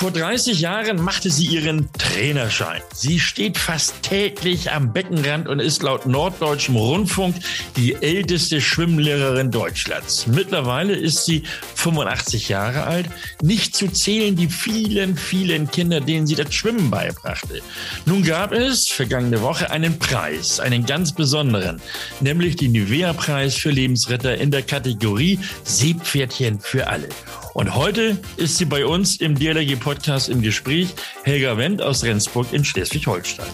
Vor 30 Jahren machte sie ihren Trainerschein. Sie steht fast täglich am Beckenrand und ist laut Norddeutschem Rundfunk die älteste Schwimmlehrerin Deutschlands. Mittlerweile ist sie 85 Jahre alt. Nicht zu zählen die vielen, vielen Kinder, denen sie das Schwimmen beibrachte. Nun gab es vergangene Woche einen Preis, einen ganz besonderen, nämlich den Nivea-Preis für Lebensretter in der Kategorie Seepferdchen für alle. Und heute ist sie bei uns im DLRG-Podcast im Gespräch, Helga Wendt aus Rendsburg in Schleswig-Holstein.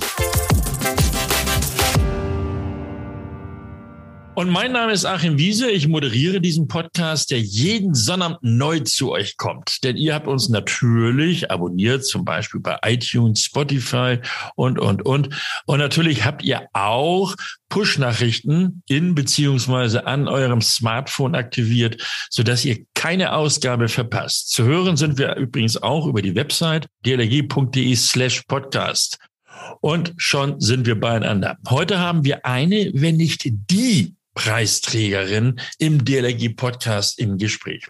Und mein Name ist Achim Wiese. Ich moderiere diesen Podcast, der jeden Sonnabend neu zu euch kommt. Denn ihr habt uns natürlich abonniert, zum Beispiel bei iTunes, Spotify und, und, und. Und natürlich habt ihr auch Push-Nachrichten in beziehungsweise an eurem Smartphone aktiviert, sodass ihr keine Ausgabe verpasst. Zu hören sind wir übrigens auch über die Website dlg.de slash podcast. Und schon sind wir beieinander. Heute haben wir eine, wenn nicht die Preisträgerin im DLRG-Podcast im Gespräch.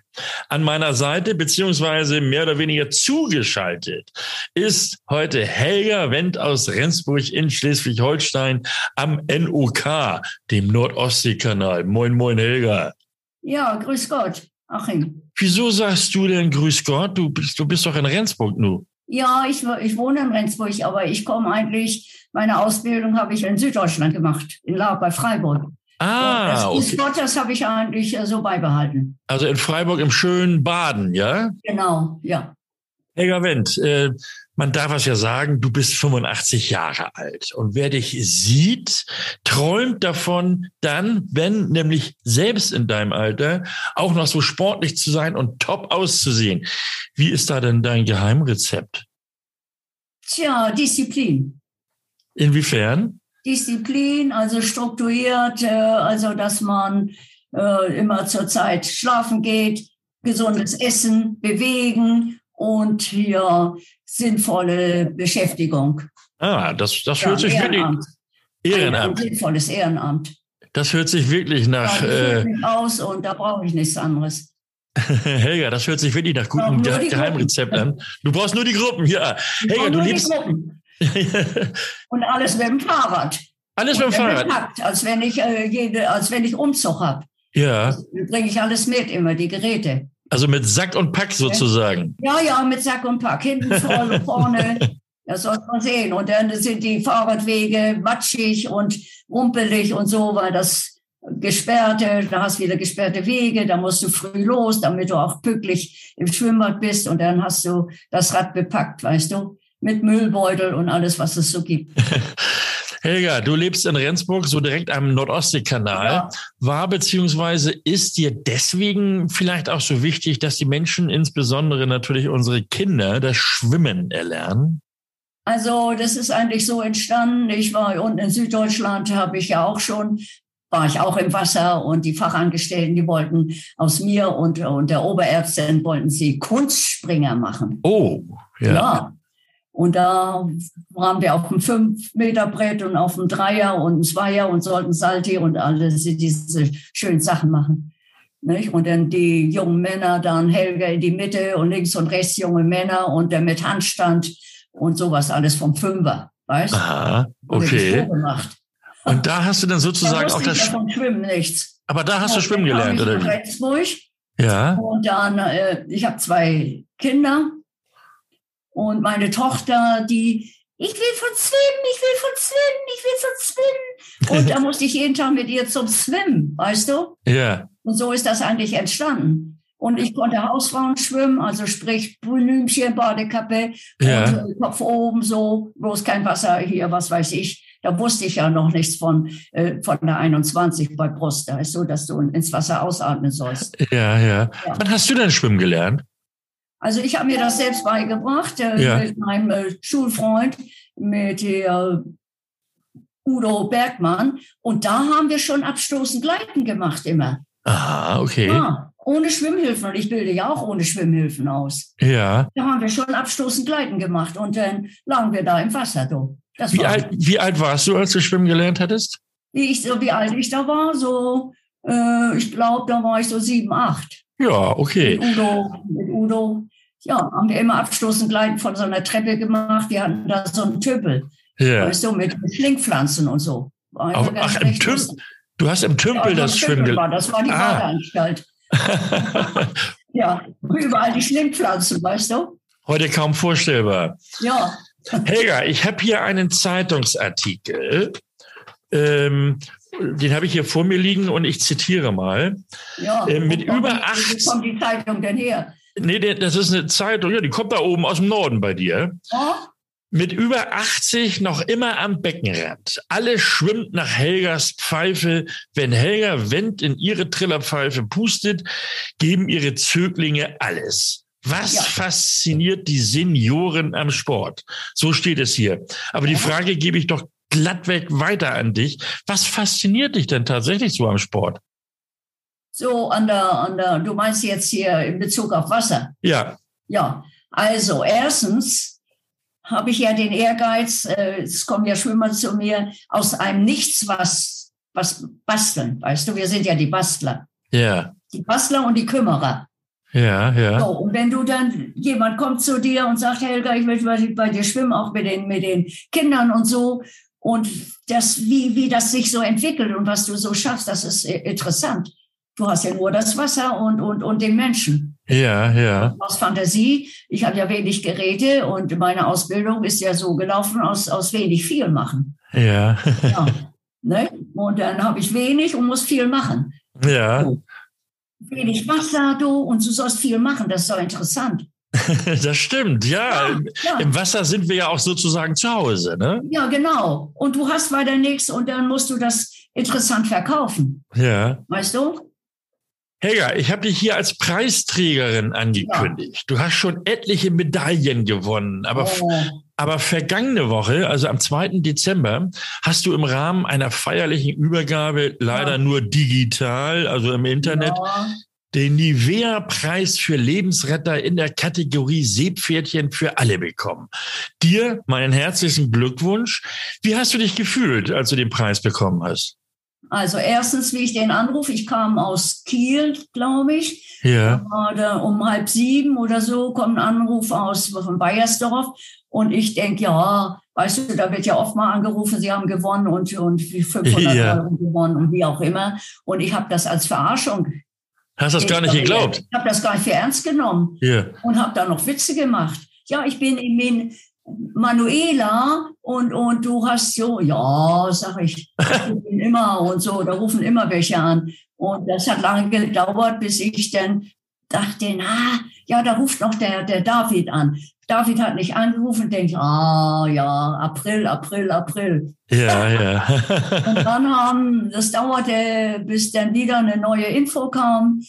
An meiner Seite, beziehungsweise mehr oder weniger zugeschaltet, ist heute Helga Wendt aus Rendsburg in Schleswig-Holstein am NOK, dem Nordostseekanal. Moin, moin, Helga. Ja, grüß Gott, Achim. Wieso sagst du denn grüß Gott? Du bist, du bist doch in Rendsburg nu. Ja, ich, ich wohne in Rendsburg, aber ich komme eigentlich, meine Ausbildung habe ich in Süddeutschland gemacht, in La bei Freiburg. Ah, das okay. Gott, das habe ich eigentlich äh, so beibehalten. Also in Freiburg im schönen Baden, ja? Genau, ja. Helga Wendt, äh, man darf es ja sagen, du bist 85 Jahre alt. Und wer dich sieht, träumt davon, dann, wenn nämlich selbst in deinem Alter, auch noch so sportlich zu sein und top auszusehen. Wie ist da denn dein Geheimrezept? Tja, Disziplin. Inwiefern? Disziplin, also strukturiert, äh, also dass man äh, immer zur Zeit schlafen geht, gesundes Essen, bewegen und hier sinnvolle Beschäftigung. Ah, das, das Ja, hört sich wirklich Ehrenamt. Ein Ehrenamt. sinnvolles Ehrenamt. Das hört sich wirklich nach Ja, äh, ich mich aus und da brauche ich nichts anderes. Helga, das hört sich wirklich nach gutem Geheimrezept an. Du brauchst nur die Gruppen, ja. Helga, du lebst Gruppen. Und alles mit dem Fahrrad. alles mit dem Fahrrad. bepackt, als wenn ich äh, jede, als wenn ich Umzug habe. Ja, Bringe ich alles mit, immer die Geräte. also mit Sack und Pack sozusagen. Ja, ja, mit Sack und Pack. Hinten, vorne, vorne. Das soll man sehen. Und dann sind die Fahrradwege matschig und rumpelig und so, weil das gesperrte, da hast du wieder gesperrte Wege, da musst du früh los, damit du auch pünktlich im Schwimmbad bist und dann hast du das Rad bepackt, weißt du, mit Müllbeutel und alles, was es so gibt. Helga, du lebst in Rendsburg, so direkt am Nordostseekanal. Ja. War beziehungsweise ist dir deswegen vielleicht auch so wichtig, dass die Menschen, insbesondere natürlich unsere Kinder, das Schwimmen erlernen? Also das ist eigentlich so entstanden. Ich war unten in Süddeutschland, habe ich ja auch schon, war ich auch im Wasser und die Fachangestellten, die wollten aus mir und, und der Oberärztin wollten sie Kunstspringer machen. Oh, ja. Ja. Und da waren wir auf dem 5-Meter-Brett und auf dem Dreier und dem Zweier und sollten Salti und alles diese schönen Sachen machen. Nicht? Und dann die jungen Männer, dann Helga in die Mitte und links und rechts junge Männer und der mit Handstand und sowas alles vom Fünfer. Weißt du? Aha, okay. Und da hast du dann Da sozusagen auch wusste ich das, vom Schwimmen nichts. aber da hast du Schwimmen gelernt, oder wie? Ja. Und dann, äh, ich habe zwei Kinder und meine Tochter, die, ich will von Swim, ich will von Swim, ich will von Swim. Und da musste ich jeden Tag mit ihr zum Swim, weißt du? Ja. Und so ist das eigentlich entstanden. Und ich konnte Hausfrauen schwimmen, also sprich Blümchen, Badekappe, äh, Kopf oben so, bloß kein Wasser hier, was weiß ich. Da wusste ich ja noch nichts von, äh, von der 21 bei Brust. Da ist so, dass du ins Wasser ausatmen sollst. Ja, ja. Ja. Wann hast du denn Schwimmen gelernt? Also ich habe mir das selbst beigebracht äh, Ja. mit meinem äh, Schulfreund, mit äh, Udo Bergmann. Und da haben wir schon abstoßend Gleiten gemacht immer. Aha, okay. Ja, ohne Schwimmhilfen. Und ich bilde ja auch ohne Schwimmhilfen aus. Ja. Da haben wir schon abstoßend Gleiten gemacht. Und dann lagen wir da im Wasser. Du. Wie alt, wie alt warst du, als du schwimmen gelernt hattest? wie, ich, so wie alt ich da war, so Äh, ich glaube, da war ich so sieben, acht. Ja, okay. Mit Udo, mit Udo. Ja, haben wir immer abstoßend Gleiten von so einer Treppe gemacht. Wir hatten da so einen Tümpel. Ja. Weißt du, mit Schlingpflanzen und so. Auf, ach, im Tümpel. Du hast im Tümpel Ja, das Schwimmen gelernt. das war die Ah. Badeanstalt. Ja, überall die Schlingpflanzen, weißt du? Heute kaum vorstellbar. Ja, Helga, ich habe hier einen Zeitungsartikel. Ähm, den habe ich hier vor mir liegen und ich zitiere mal. ja. Äh, mit über acht- Wo kommt die Zeitung denn her? Nee, das ist eine Zeitung, ja, die kommt da oben aus dem Norden bei dir. Oh, Mit über 80 noch immer am Beckenrand. Alles schwimmt nach Helgas Pfeife. Wenn Helga Wendt in ihre Trillerpfeife pustet, geben ihre Zöglinge alles. Was Ja. fasziniert die Senioren am Sport? So steht es hier. Aber die. Frage gebe ich doch glattweg weiter an dich. Was fasziniert dich denn tatsächlich so am Sport? so an der, an der, du meinst jetzt hier in Bezug auf Wasser. Ja, Ja, also erstens habe ich ja den Ehrgeiz, äh, es kommen ja Schwimmer zu mir, aus einem Nichts was, was basteln. Weißt du, wir sind ja die Bastler. ja, Die Bastler und die Kümmerer. ja, ja. So, und wenn du dann, jemand kommt zu dir und sagt, Helga, ich möchte bei- bei dir schwimmen, auch mit den, mit den Kindern und so. Und das, wie, wie das sich so entwickelt und was du so schaffst, das ist äh, interessant. Du hast ja nur das Wasser und, und, und den Menschen. Ja, ja. Aus Fantasie. Ich habe ja wenig Geräte und meine Ausbildung ist ja so gelaufen, aus, aus wenig viel machen. Ja, Ja. ne? Und dann habe ich wenig und muss viel machen. ja. Wenig Wasser, du, und du sollst viel machen. Das ist doch interessant. Das stimmt, ja. Im- ja. Im Wasser sind wir ja auch sozusagen zu Hause, ne? Ja, genau. Und du hast weiter nichts und dann musst du das interessant verkaufen. Ja. Weißt du? Helga, ich habe dich hier als Preisträgerin angekündigt. Du hast schon etliche Medaillen gewonnen, aber, Oh, aber vergangene Woche, also am 2. Dezember, hast du im Rahmen einer feierlichen Übergabe, leider Ja. nur digital, also im Internet, ja. Den Nivea-Preis für Lebensretter in der Kategorie Seepferdchen für alle bekommen. Dir meinen herzlichen Glückwunsch. Wie hast du dich gefühlt, als du den Preis bekommen hast? Also erstens, wie ich den anrufe, ich kam aus Kiel, glaube ich. Ja, da um halb sieben oder so kommt ein Anruf aus von Bayersdorf und ich denke, ja, weißt du, da wird ja oft mal angerufen, sie haben gewonnen und, und wie 500 Ja. Euro gewonnen und wie auch immer. Und ich habe das als Verarschung. Hast das gar nicht geglaubt. Ich habe das gar nicht für ernst genommen Ja, und habe da noch Witze gemacht. Ja, ich bin in Manuela und, und du hast so, ja, sag ich, ich bin immer und so, da rufen immer welche an. Und das hat lange gedauert, bis ich dann dachte, na, ja, da ruft noch der, der David an. David hat nicht angerufen, denke, ah, ja, April, April, April. ja, ja. Und dann haben, das dauerte, bis dann wieder eine neue Info kam.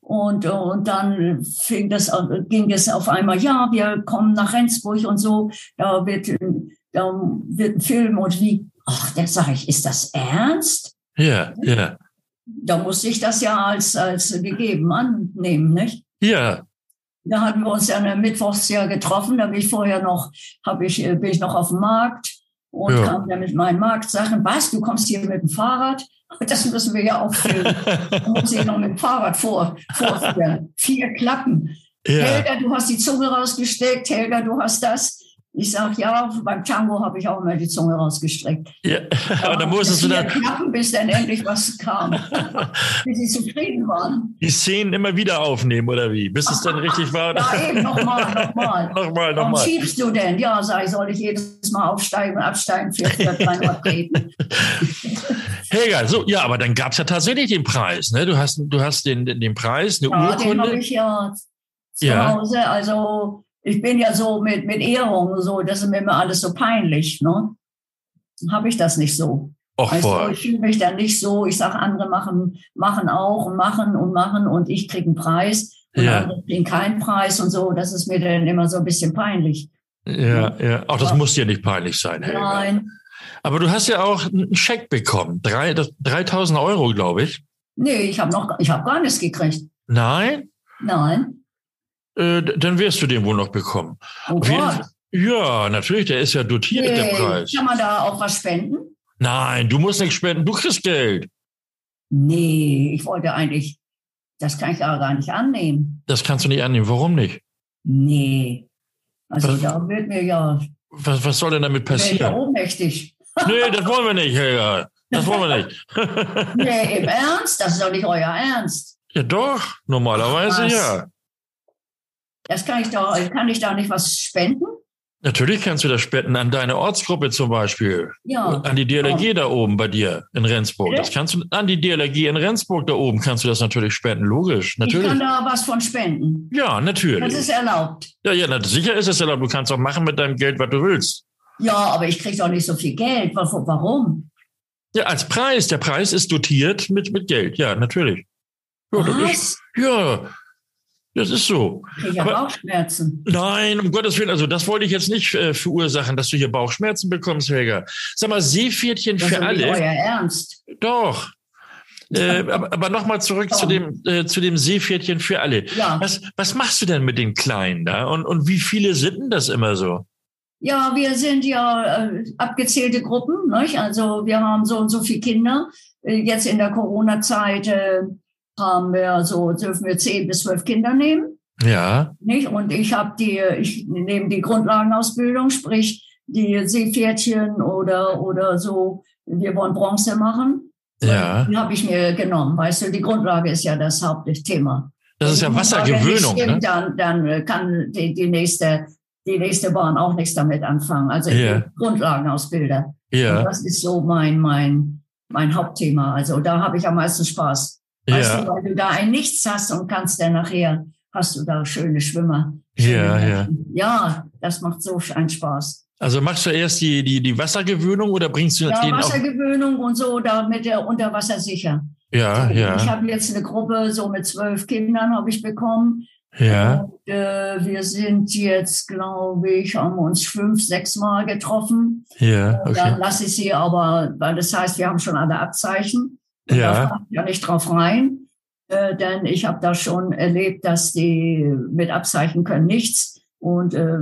Und, und dann fing das, ging es auf einmal, ja, wir kommen nach Rendsburg und so, da wird, da wird ein Film und wie, ach, da sage ich, ist das ernst? ja, ja, Da musste ich das ja als, als gegeben annehmen, nicht? ja, Da hatten wir uns ja am Mittwochs ja getroffen, da bin ich vorher noch, hab ich, äh, bin ich noch auf dem Markt und Ja. kam dann mit meinen Marktsachen. Was, du kommst hier mit dem Fahrrad? Das müssen wir ja auch filmen. Da muss ich noch mit dem Fahrrad vor, vorführen. Vier Klappen. ja. Helga, du hast die Zunge rausgesteckt. Helga, du hast das. Ich sag ja, beim Tango habe ich auch immer die Zunge rausgestreckt. ja. Und dann musstest du dann Klappen, bis dann endlich was kam. bis sie zufrieden waren. die Szenen immer wieder aufnehmen, oder wie? Bis es dann richtig war. Ja, eben, nochmal, nochmal. nochmal, Warum nochmal. schiebst du denn? Ja, sag ich, soll ich jedes Mal aufsteigen und absteigen für, für 300 treten? Helga, so, ja, aber dann gab es ja tatsächlich den Preis, ne? Du hast, du hast den, den Preis, eine Ja, den habe Urkunde. ich ja zu Ja. Hause. Also ich bin ja so mit, mit Ehrung und so, das ist mir immer alles so peinlich. Ne? Habe ich das nicht so. Och, Weißt du, ich fühle mich dann nicht so, ich sage, andere machen, machen auch und machen und machen und ich kriege einen Preis und Ja. andere kriegen keinen Preis und so. Das ist mir dann immer so ein bisschen peinlich. Ja, ja. Auch das Ja. muss dir nicht peinlich sein, Helga. Nein, Aber du hast ja auch einen Scheck bekommen. Drei, das- 3000 Euro, glaube ich. nee, ich habe noch, ich habe gar nichts gekriegt. Nein? Nein. Äh, dann wirst du den wohl noch bekommen. Oh Gott. Ja, natürlich, der ist ja dotiert, der Nee. Preis. Kann man da auch was spenden? Nein, du musst nichts spenden, du kriegst Geld. Nee, ich wollte eigentlich, das kann ich ja gar nicht annehmen. Das kannst du nicht annehmen. Warum nicht? Nee. Also Was- da wird mir ja, Was, was soll denn damit passieren? ohnmächtig. Nee, das wollen wir nicht, Helga. Das wollen wir nicht. Nee, im Ernst? Das ist doch nicht euer Ernst. ja, doch, normalerweise Was? ja. Das kann ich doch, kann ich da nicht was spenden? Natürlich kannst du das spenden an deine Ortsgruppe zum Beispiel. Ja. An die DLRG da oben bei dir in Rendsburg. Bitte? Das kannst du an die DLRG in Rendsburg da oben kannst du das natürlich spenden, logisch. Ich kann Natürlich. da was von spenden. Ja, Das natürlich. ist erlaubt. Ja, ja, na, sicher ist es erlaubt. Du kannst auch machen mit deinem Geld, was du willst. Ja, aber ich kriege doch nicht so viel Geld. Wa- Warum? Ja, als Preis. Der Preis ist dotiert mit, mit Geld. Ja, natürlich. Ja, das Was? ja, das ist so. Ich Aber- Bauchschmerzen. Nein, um Gottes Willen, also das wollte ich jetzt nicht äh, verursachen, dass du hier Bauchschmerzen bekommst, Helga. Sag mal, Seepferdchen Das ist für doch nicht alle. euer Ernst. Doch. Äh, aber aber nochmal zurück zu dem, äh, zu dem Seepferdchen für alle. Ja. Was, was machst du denn mit den Kleinen da? Und, und wie viele sind denn das immer so? Ja, wir sind ja äh, abgezählte Gruppen. Nicht? Also wir haben so und so viele Kinder. Äh, jetzt in der Corona-Zeit äh, haben wir so, dürfen wir zehn bis zwölf Kinder nehmen. Ja, Nicht? Und ich habe die, ich nehme die Grundlagenausbildung, sprich die Seepferdchen oder, oder so. Wir wollen Bronze machen. ja. Die habe ich mir genommen. Weißt du, die Grundlage ist ja das Hauptthema. Das ist ja Wassergewöhnung, ne? stimmt, Dann, dann äh, kann die, die nächste, die nächste Bahn auch nichts damit anfangen. Also bin Grundlagenausbilder. Und Ja, das ist so mein, mein, mein Hauptthema. Also da habe ich am meisten Spaß. Weißt du, ja, weil du da ein Nichts hast und kannst dann nachher, hast du da schöne Schwimmer. Schöne Ja, ja. Menschen. Ja, das macht so einen Spaß. Also machst du erst die, die, die Wassergewöhnung oder bringst du Ja, auch? Wassergewöhnung und so, da mit der Unterwasser sicher. Ja, Ich ja, habe jetzt eine Gruppe, so mit zwölf Kindern habe ich bekommen. ja, Und, äh, wir sind jetzt, glaube ich, haben uns fünf, sechs Mal getroffen. ja, Dann okay. lasse ich sie aber, weil das heißt, wir haben schon alle Abzeichen. Und Ja. Da falle ich ja nicht drauf rein. Äh, denn ich habe da schon erlebt, dass die mit Abzeichen können nichts und äh,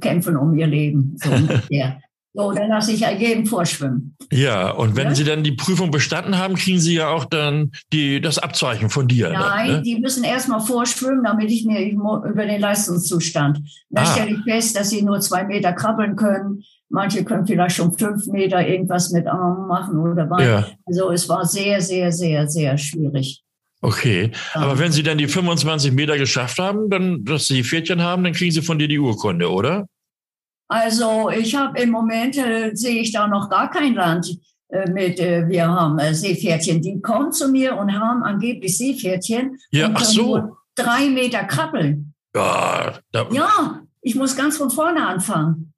kämpfen um ihr Leben. So ungefähr. So, dann lasse ich ja jeden vorschwimmen. Ja, und wenn Ja. sie dann die Prüfung bestanden haben, kriegen sie ja auch dann die, das Abzeichen von dir. Nein, dann, ne? die müssen erstmal vorschwimmen, damit ich mir über den Leistungszustand. Da Ah. stelle ich fest, dass sie nur zwei Meter krabbeln können. Manche können vielleicht schon fünf Meter irgendwas mit Armen machen oder Beinen. Ja, Also es war sehr, sehr, sehr, sehr schwierig. okay. Aber wenn sie dann die 25 Meter geschafft haben, dann, dass sie Pferdchen haben, dann kriegen sie von dir die Urkunde, oder? Also ich habe im Moment, äh, sehe ich da noch gar kein Land äh, mit, äh, wir haben äh, Seepferdchen. Die kommen zu mir und haben angeblich Seepferdchen Ja, und ach so. drei Meter krabbeln. Ja, da, Ja, ich muss ganz von vorne anfangen.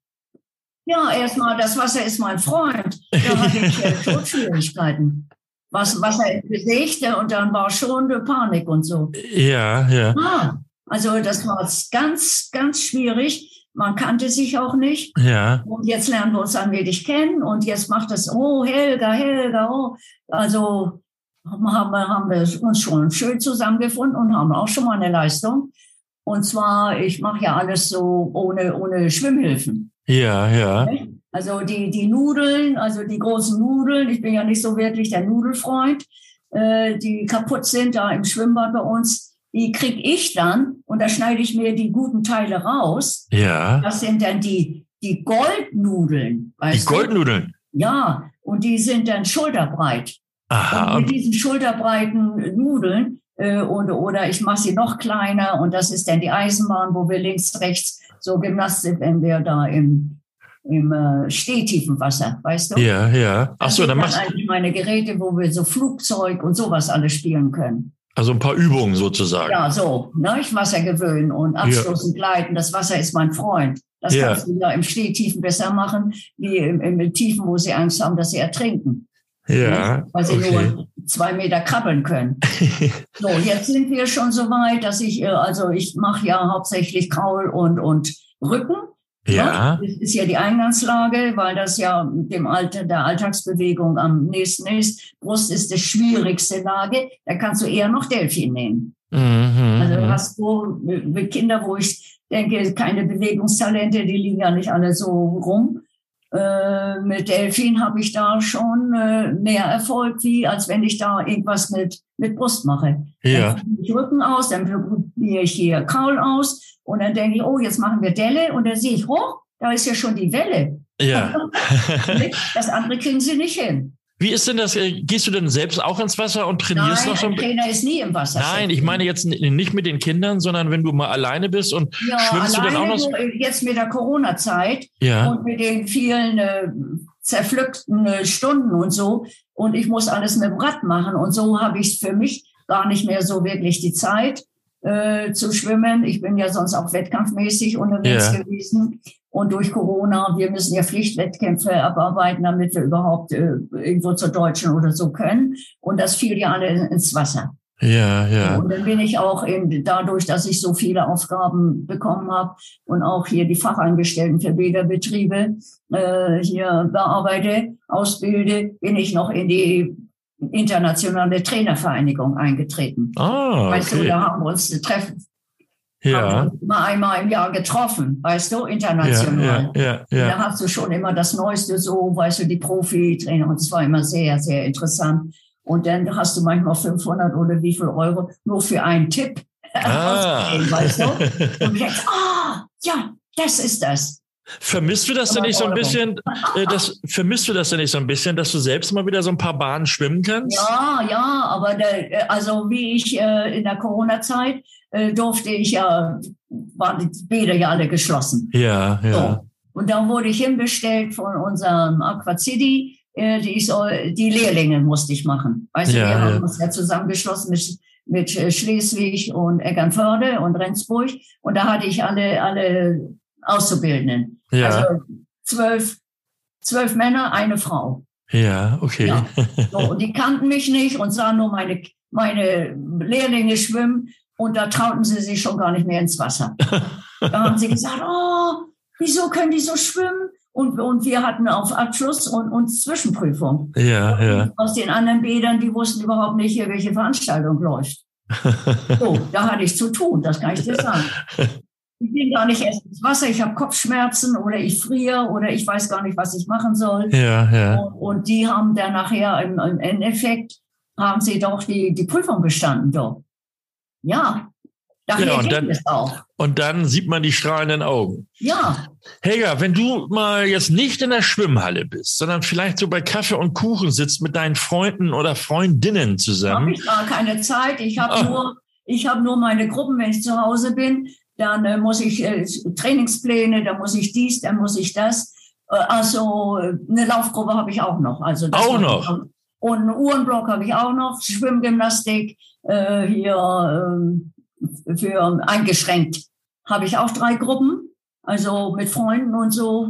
Ja, erstmal, das Wasser ist mein Freund. Da hatte ich äh, schon Schwierigkeiten. Was, Wasser bewegte und dann war schon eine Panik und so. ja, ja. Ah, also das war ganz, ganz schwierig. Man kannte sich auch nicht. Ja, Und jetzt lernen wir uns allmählich kennen und jetzt macht es, oh, Helga, Helga, oh. Also haben wir, haben wir uns schon schön zusammengefunden und haben auch schon mal eine Leistung. Und zwar, ich mache ja alles so ohne, ohne Schwimmhilfen. Ja, ja. Also die, die Nudeln, also die großen Nudeln, ich bin ja nicht so wirklich der Nudelfreund, äh, die kaputt sind da im Schwimmbad bei uns, die krieg ich dann und da schneide ich mir die guten Teile raus. Ja, Das sind dann die, die Goldnudeln. die Weißt du? Goldnudeln. Ja, und die sind dann schulterbreit. Und Aha, mit diesen schulterbreiten Nudeln äh, und, oder ich mache sie noch kleiner und das ist dann die Eisenbahn, wo wir links, rechts so Gymnastik, wenn wir da im, im äh, stehtiefen Wasser, weißt du? ja, ja. Ach so, dann machst eigentlich meine Geräte, wo wir so Flugzeug und sowas alles spielen können. also ein paar Übungen sozusagen. Ja, so, ne? ich Wasser gewöhnen und Abstoßen, gleiten. Das Wasser ist mein Freund. Das Ja. kannst du ja im Stehtiefen besser machen, wie im, im Tiefen, wo sie Angst haben, dass sie ertrinken. Ja, weil sie okay. nur zwei Meter krabbeln können. so, jetzt sind wir schon so weit, dass ich, äh, also ich mache ja hauptsächlich Kraul und, und Rücken. Ja, Das ist ja die Eingangslage, weil das ja dem Alter, der Alltagsbewegung am nächsten ist. Brust ist die schwierigste Lage. Da kannst du eher noch Delfin nehmen. mhm. Also du hast so mit Kinder, wo ich denke, keine Bewegungstalente, die liegen ja nicht alle so rum. Äh, mit Delfin habe ich da schon äh, mehr Erfolg, wie als wenn ich da irgendwas mit, mit Brust mache. Ja. Dann probiere ich Rücken aus, dann probiere ich hier Kaul aus und dann denke ich, oh, jetzt machen wir Delle und dann sehe ich, oh, da ist ja schon die Welle. Ja. das andere kriegen sie nicht hin. Wie ist denn das? äh, Gehst du denn selbst auch ins Wasser und trainierst Nein, noch so ein Trainer ist nie im Wasser. Nein, ich meine jetzt nicht mit den Kindern, sondern wenn du mal alleine bist und ja, schwimmst du dann auch noch? nur jetzt mit der Corona-Zeit Ja. und mit den vielen äh, zerpflückten äh, Stunden und so. Und ich muss alles mit dem Rad machen. Und so habe ich für mich gar nicht mehr so wirklich die Zeit äh, zu schwimmen. Ich bin ja sonst auch wettkampfmäßig unterwegs Ja. gewesen. Und durch Corona, wir müssen ja Pflichtwettkämpfe abarbeiten, damit wir überhaupt äh, irgendwo zur Deutschen oder so können. Und das fiel ja alle ins Wasser. Ja, ja. Und dann bin ich auch eben dadurch, dass ich so viele Aufgaben bekommen habe und auch hier die Fachangestellten für Bäderbetriebe äh, hier bearbeite, ausbilde, bin ich noch in die internationale Trainervereinigung eingetreten. Ah, Weißt du, okay. da haben wir uns treffen, haben Ja, mal einmal im Jahr getroffen, weißt du, international. ja, ja, Da ja. hast du schon immer das Neueste so, weißt du, die Profi-Trainer. Und es war immer sehr, sehr interessant. Und dann hast du manchmal 500 oder wie viel Euro nur für einen Tipp Ah. weißt du? Und ich denkst, ah, ja, das ist das. Vermisst du das denn nicht so ein bisschen, äh, das, vermisst du das denn nicht so ein bisschen, dass du selbst mal wieder so ein paar Bahnen schwimmen kannst? Ja, ja, aber der, also wie ich äh, in der Corona-Zeit äh, durfte ich ja, waren die Bäder ja alle geschlossen. Ja, ja. So. Und dann wurde ich hinbestellt von unserem Aqua City. Äh, die, soll, die Lehrlinge musste ich machen. Weißt du, Ja, wir ja. haben uns ja zusammengeschlossen mit, mit äh, Schleswig und Eckernförde und Rendsburg. Und da hatte ich alle, alle Auszubildenden. Ja, Also zwölf, zwölf Männer, eine Frau. ja, okay. Ja. So, und die kannten mich nicht und sahen nur meine, meine Lehrlinge schwimmen und da trauten sie sich schon gar nicht mehr ins Wasser. Da haben sie gesagt, oh, wieso können die so schwimmen? Und, und wir hatten auf Abschluss und, und Zwischenprüfung. Ja, ja. Aus den anderen Bädern, die wussten überhaupt nicht, hier, welche Veranstaltung läuft. So, da hatte ich zu tun, das kann ich dir sagen. Ich bin gar nicht erst ins Wasser, ich habe Kopfschmerzen oder ich friere oder ich weiß gar nicht, was ich machen soll. Ja, ja. Und, und die haben dann nachher im, im Endeffekt, haben sie doch die, die Prüfung bestanden, doch. Ja, Ja, und dann- es auch. Und dann sieht man die strahlenden Augen. Ja, Helga, wenn du mal jetzt nicht in der Schwimmhalle bist, sondern vielleicht so bei Kaffee und Kuchen sitzt mit deinen Freunden oder Freundinnen habe zusammen. ich gar keine Zeit. Ich habe Ah. nur, ich habe nur meine Gruppen, wenn ich zu Hause bin. Dann äh, muss ich äh, Trainingspläne, dann muss ich dies, dann muss ich das. Äh, also äh, eine Laufgruppe habe ich auch noch. Also Auch noch? Und einen Uhrenblock habe ich auch noch. Schwimmgymnastik äh, hier ähm, für eingeschränkt habe ich auch drei Gruppen. Also mit Freunden und so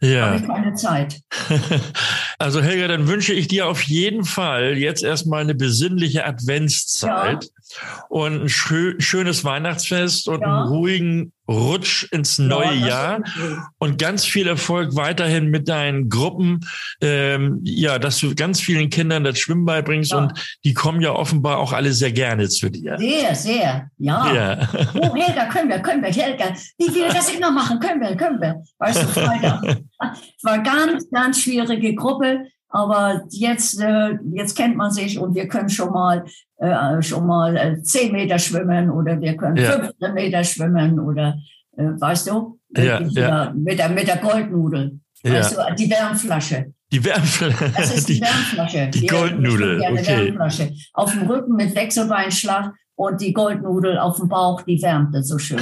habe Ja. ich keine Zeit. Also Helga, dann wünsche ich dir auf jeden Fall jetzt erstmal eine besinnliche Adventszeit und ein schö schönes Weihnachtsfest und Ja. einen ruhigen Rutsch ins neue Ja, Jahr und ganz viel Erfolg weiterhin mit deinen Gruppen. Ähm, ja, dass du ganz vielen Kindern das Schwimmen beibringst Ja. und die kommen ja offenbar auch alle sehr gerne zu dir. Sehr, sehr. Ja. Ja. Oh, Helga, können wir, können wir, Helga. Wie wir das immer machen, können wir, können wir. Weißt du, Freitag. Es war ganz, ganz schwierige Gruppe, aber jetzt, äh, jetzt kennt man sich und wir können schon mal, äh, schon mal äh, 10 Meter schwimmen oder wir können Ja. 15 Meter schwimmen oder, äh, weißt du, Ja, mit, ja. mit, der, mit der Goldnudel. Weißt Ja. du, die Wärmflasche. Die Wärme. Das ist die, die, Wärmflasche. die Goldnudel, Ja, eine okay. Wärmflasche. Auf dem Rücken mit Wechselbeinschlag und die Goldnudel auf dem Bauch, die wärmte so schön.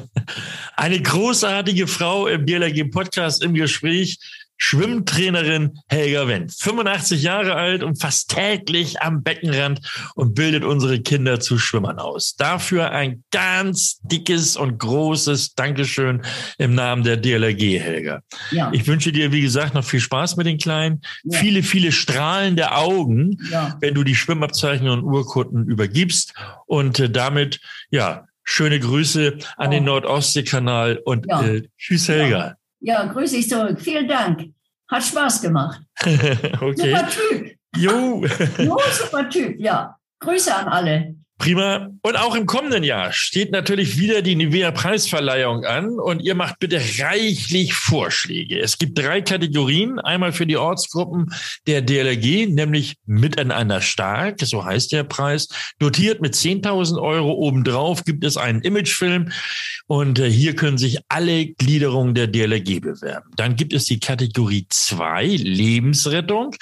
Eine großartige Frau im DLRG Podcast im Gespräch. Schwimmtrainerin Helga Wendt, 85 Jahre alt und fast täglich am Beckenrand und bildet unsere Kinder zu Schwimmern aus. Dafür ein ganz dickes und großes Dankeschön im Namen der DLRG, Helga. Ja, Ich wünsche dir, wie gesagt, noch viel Spaß mit den Kleinen, Ja. viele, viele strahlende Augen, ja. wenn du die Schwimmabzeichen und Urkunden übergibst und äh, damit, ja, schöne Grüße an den Nordostseekanal und Ja. äh, tschüss Helga. Ja, grüße ich zurück. Vielen Dank. Hat Spaß gemacht. okay. Super Typ. Jo. Jo, super Typ, ja. Grüße an alle. Prima. Und auch im kommenden Jahr steht natürlich wieder die Nivea Preisverleihung an und ihr macht bitte reichlich Vorschläge. Es gibt drei Kategorien. Einmal für die Ortsgruppen der DLRG, nämlich Miteinander stark, so heißt der Preis. Dotiert mit 10.000 Euro obendrauf gibt es einen Imagefilm und äh, hier können sich alle Gliederungen der DLRG bewerben. Dann gibt es die Kategorie 2, Lebensrettung.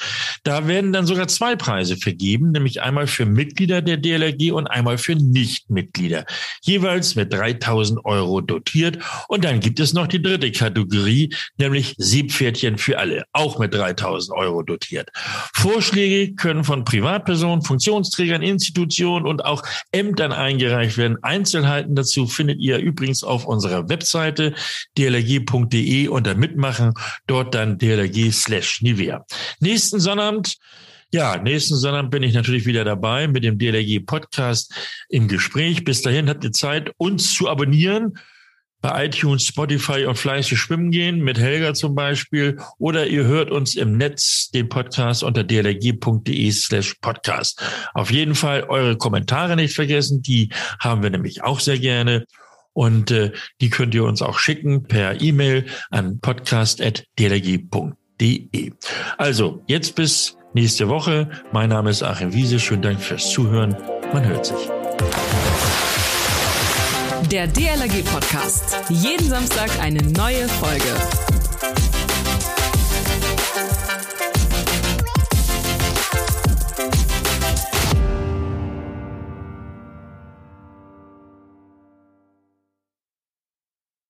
Da werden dann sogar zwei Preise vergeben, nämlich einmal für Mitglieder der DLRG und einmal für Nichtmitglieder. Jeweils mit 3000 Euro dotiert. Und dann gibt es noch die dritte Kategorie, nämlich Siebpferdchen für alle, auch mit 3000 Euro dotiert. Vorschläge können von Privatpersonen, Funktionsträgern, Institutionen und auch Ämtern eingereicht werden. Einzelheiten dazu findet ihr übrigens auf unserer Webseite dlg.de unter Mitmachen, dort dann dlg slash Nivea. Nächsten Sonnabend ja, nächsten Sonntag bin ich natürlich wieder dabei mit dem DLRG Podcast im Gespräch. Bis dahin habt ihr Zeit, uns zu abonnieren bei iTunes, Spotify und fleißig schwimmen gehen, mit Helga zum Beispiel. Oder ihr hört uns im Netz den Podcast unter dlg.de slash podcast. Auf jeden Fall eure Kommentare nicht vergessen, die haben wir nämlich auch sehr gerne. Und äh, die könnt ihr uns auch schicken per E-Mail an podcast.dlg.de. Also, jetzt bis nächste Woche. Mein Name ist Achim Wiese. Schönen Dank fürs Zuhören. Man hört sich. Der DLRG Podcast. Jeden Samstag eine neue Folge.